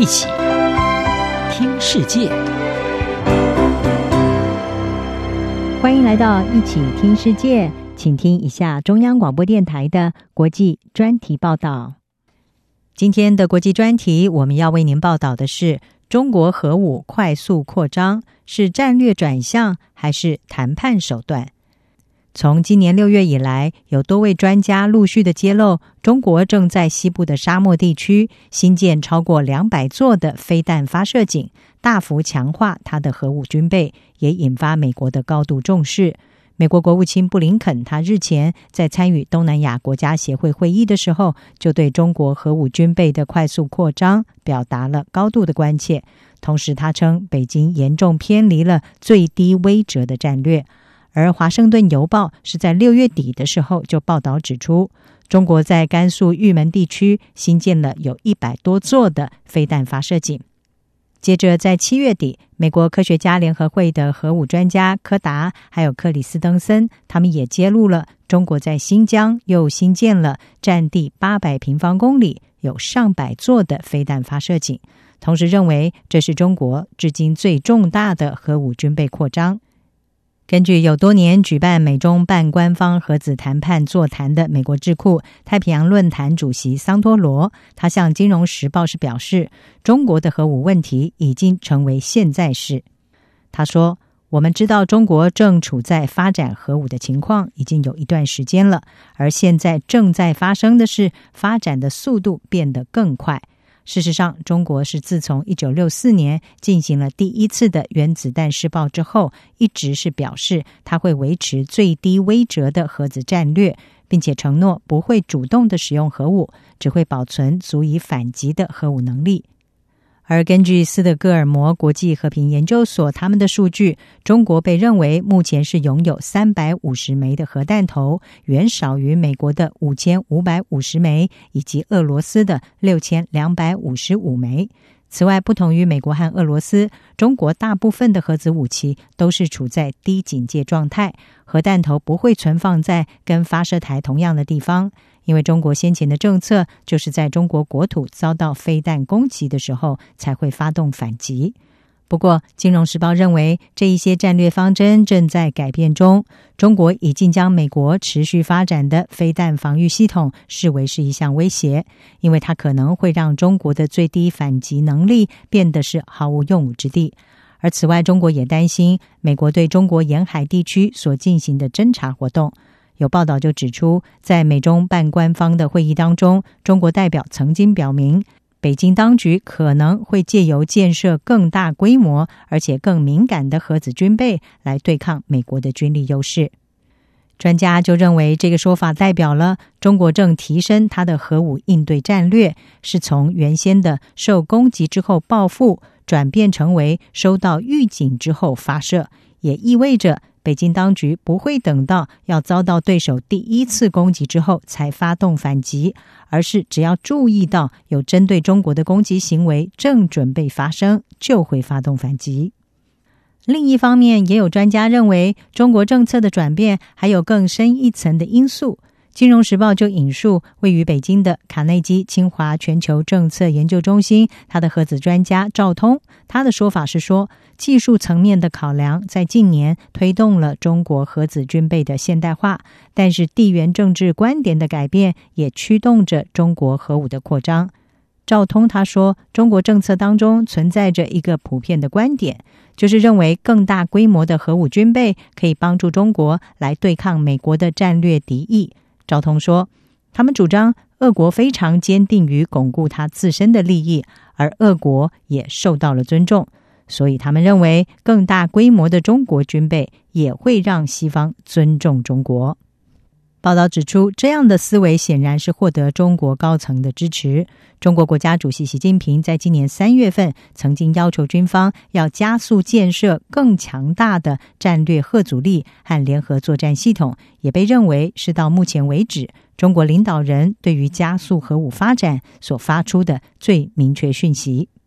一起听世界，欢迎来到一起听世界，请听一下中央广播电台的国际专题报道。今天的国际专题，我们要为您报道的是：中国核武快速扩张是战略转向还是谈判手段？从今年六月以来，有多位专家陆续的揭露，中国正在西部的沙漠地区新建超过两百座的飞弹发射井，大幅强化它的核武军备，也引发美国的高度重视。美国国务卿布林肯他日前在参与东南亚国家协会会议的时候，就对中国核武军备的快速扩张表达了高度的关切。同时，他称北京严重偏离了最低威慑的战略。而《华盛顿邮报》是在六月底的时候就报道指出，中国在甘肃玉门地区新建了有一百多座的飞弹发射井。接着，在七月底，美国科学家联合会的核武专家柯达还有克里斯登森，他们也揭露了中国在新疆又新建了占地八百平方公里、有上百座的飞弹发射井，同时认为这是中国至今最重大的核武军备扩张。根据有多年举办美中半官方核子谈判座谈的美国智库太平洋论坛主席桑托罗，他向《金融时报》是表示，中国的核武问题已经成为现在式。他说：“我们知道中国正处在发展核武的情况已经有一段时间了，而现在正在发生的是发展的速度变得更快。”事实上，中国是自从一九六四年进行了第一次的原子弹试爆之后，一直是表示它会维持最低威慑的核子战略，并且承诺不会主动的使用核武，只会保存足以反击的核武能力。而根据斯德哥尔摩国际和平研究所他们的数据，中国被认为目前是拥有三百五十枚的核弹头，远少于美国的五千五百五十枚以及俄罗斯的六千两百五十五枚。此外，不同于美国和俄罗斯，中国大部分的核子武器都是处在低警戒状态，核弹头不会存放在跟发射台同样的地方。因为中国先前的政策就是在中国国土遭到飞弹攻击的时候才会发动反击。不过，《金融时报》认为这一些战略方针正在改变中。中国已经将美国持续发展的飞弹防御系统视为是一项威胁，因为它可能会让中国的最低反击能力变得是毫无用武之地。而此外，中国也担心美国对中国沿海地区所进行的侦查活动。有报道就指出，在美中半官方的会议当中，中国代表曾经表明，北京当局可能会借由建设更大规模而且更敏感的核子军备来对抗美国的军力优势。专家就认为，这个说法代表了中国正提升它的核武应对战略，是从原先的受攻击之后报复，转变成为收到预警之后发射，也意味着。北京当局不会等到要遭到对手第一次攻击之后才发动反击，而是只要注意到有针对中国的攻击行为正准备发生，就会发动反击。另一方面，也有专家认为，中国政策的转变还有更深一层的因素。《金融时报》就引述位于北京的卡内基清华全球政策研究中心，他的核子专家赵通，他的说法是说，技术层面的考量在近年推动了中国核子军备的现代化，但是地缘政治观点的改变也驱动着中国核武的扩张。赵通他说，中国政策当中存在着一个普遍的观点，就是认为更大规模的核武军备可以帮助中国来对抗美国的战略敌意。昭通说：“他们主张，俄国非常坚定于巩固他自身的利益，而俄国也受到了尊重，所以他们认为更大规模的中国军备也会让西方尊重中国。”报道指出，这样的思维显然是获得中国高层的支持。中国国家主席习近平在今年三月份曾经要求军方要加速建设更强大的战略核阻力和联合作战系统，也被认为是到目前为止中国领导人对于加速核武发展所发出的最明确讯息。《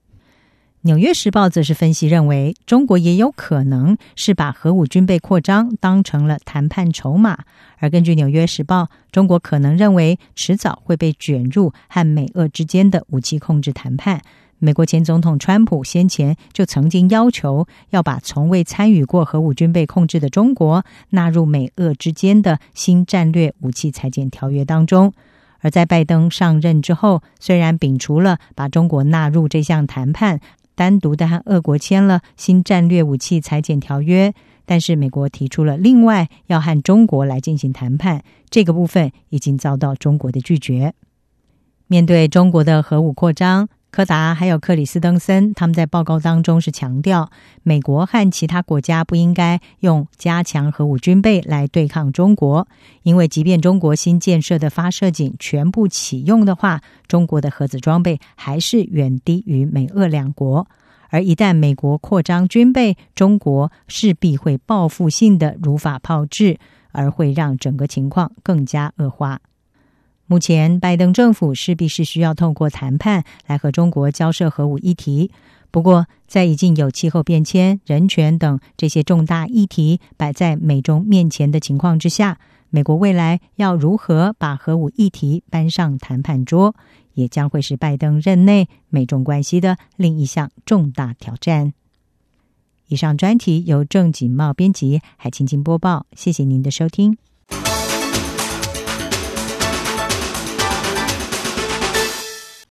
纽约时报》则是分析认为，中国也有可能是把核武军备扩张当成了谈判筹码。而根据《纽约时报》，中国可能认为迟早会被卷入和美俄之间的武器控制谈判。美国前总统川普先前就曾经要求要把从未参与过核武军备控制的中国纳入美俄之间的新战略武器裁减条约当中。而在拜登上任之后，虽然摒除了把中国纳入这项谈判，单独的和俄国签了新战略武器裁减条约，但是美国提出了另外要和中国来进行谈判，这个部分已经遭到中国的拒绝。面对中国的核武扩张，柯达还有克里斯登森他们在报告当中是强调，美国和其他国家不应该用加强核武军备来对抗中国，因为即便中国新建设的发射井全部启用的话，中国的核子装备还是远低于美俄两国，而一旦美国扩张军备，中国势必会报复性的如法炮制，而会让整个情况更加恶化。目前，拜登政府势必是需要透过谈判来和中国交涉核武议题。不过，在已经有气候变迁、人权等这些重大议题摆在美中面前的情况之下，美国未来要如何把核武议题搬上谈判桌，也将会是拜登任内美中关系的另一项重大挑战。以上专题由郑锦茂编辑，海清清播报。谢谢您的收听。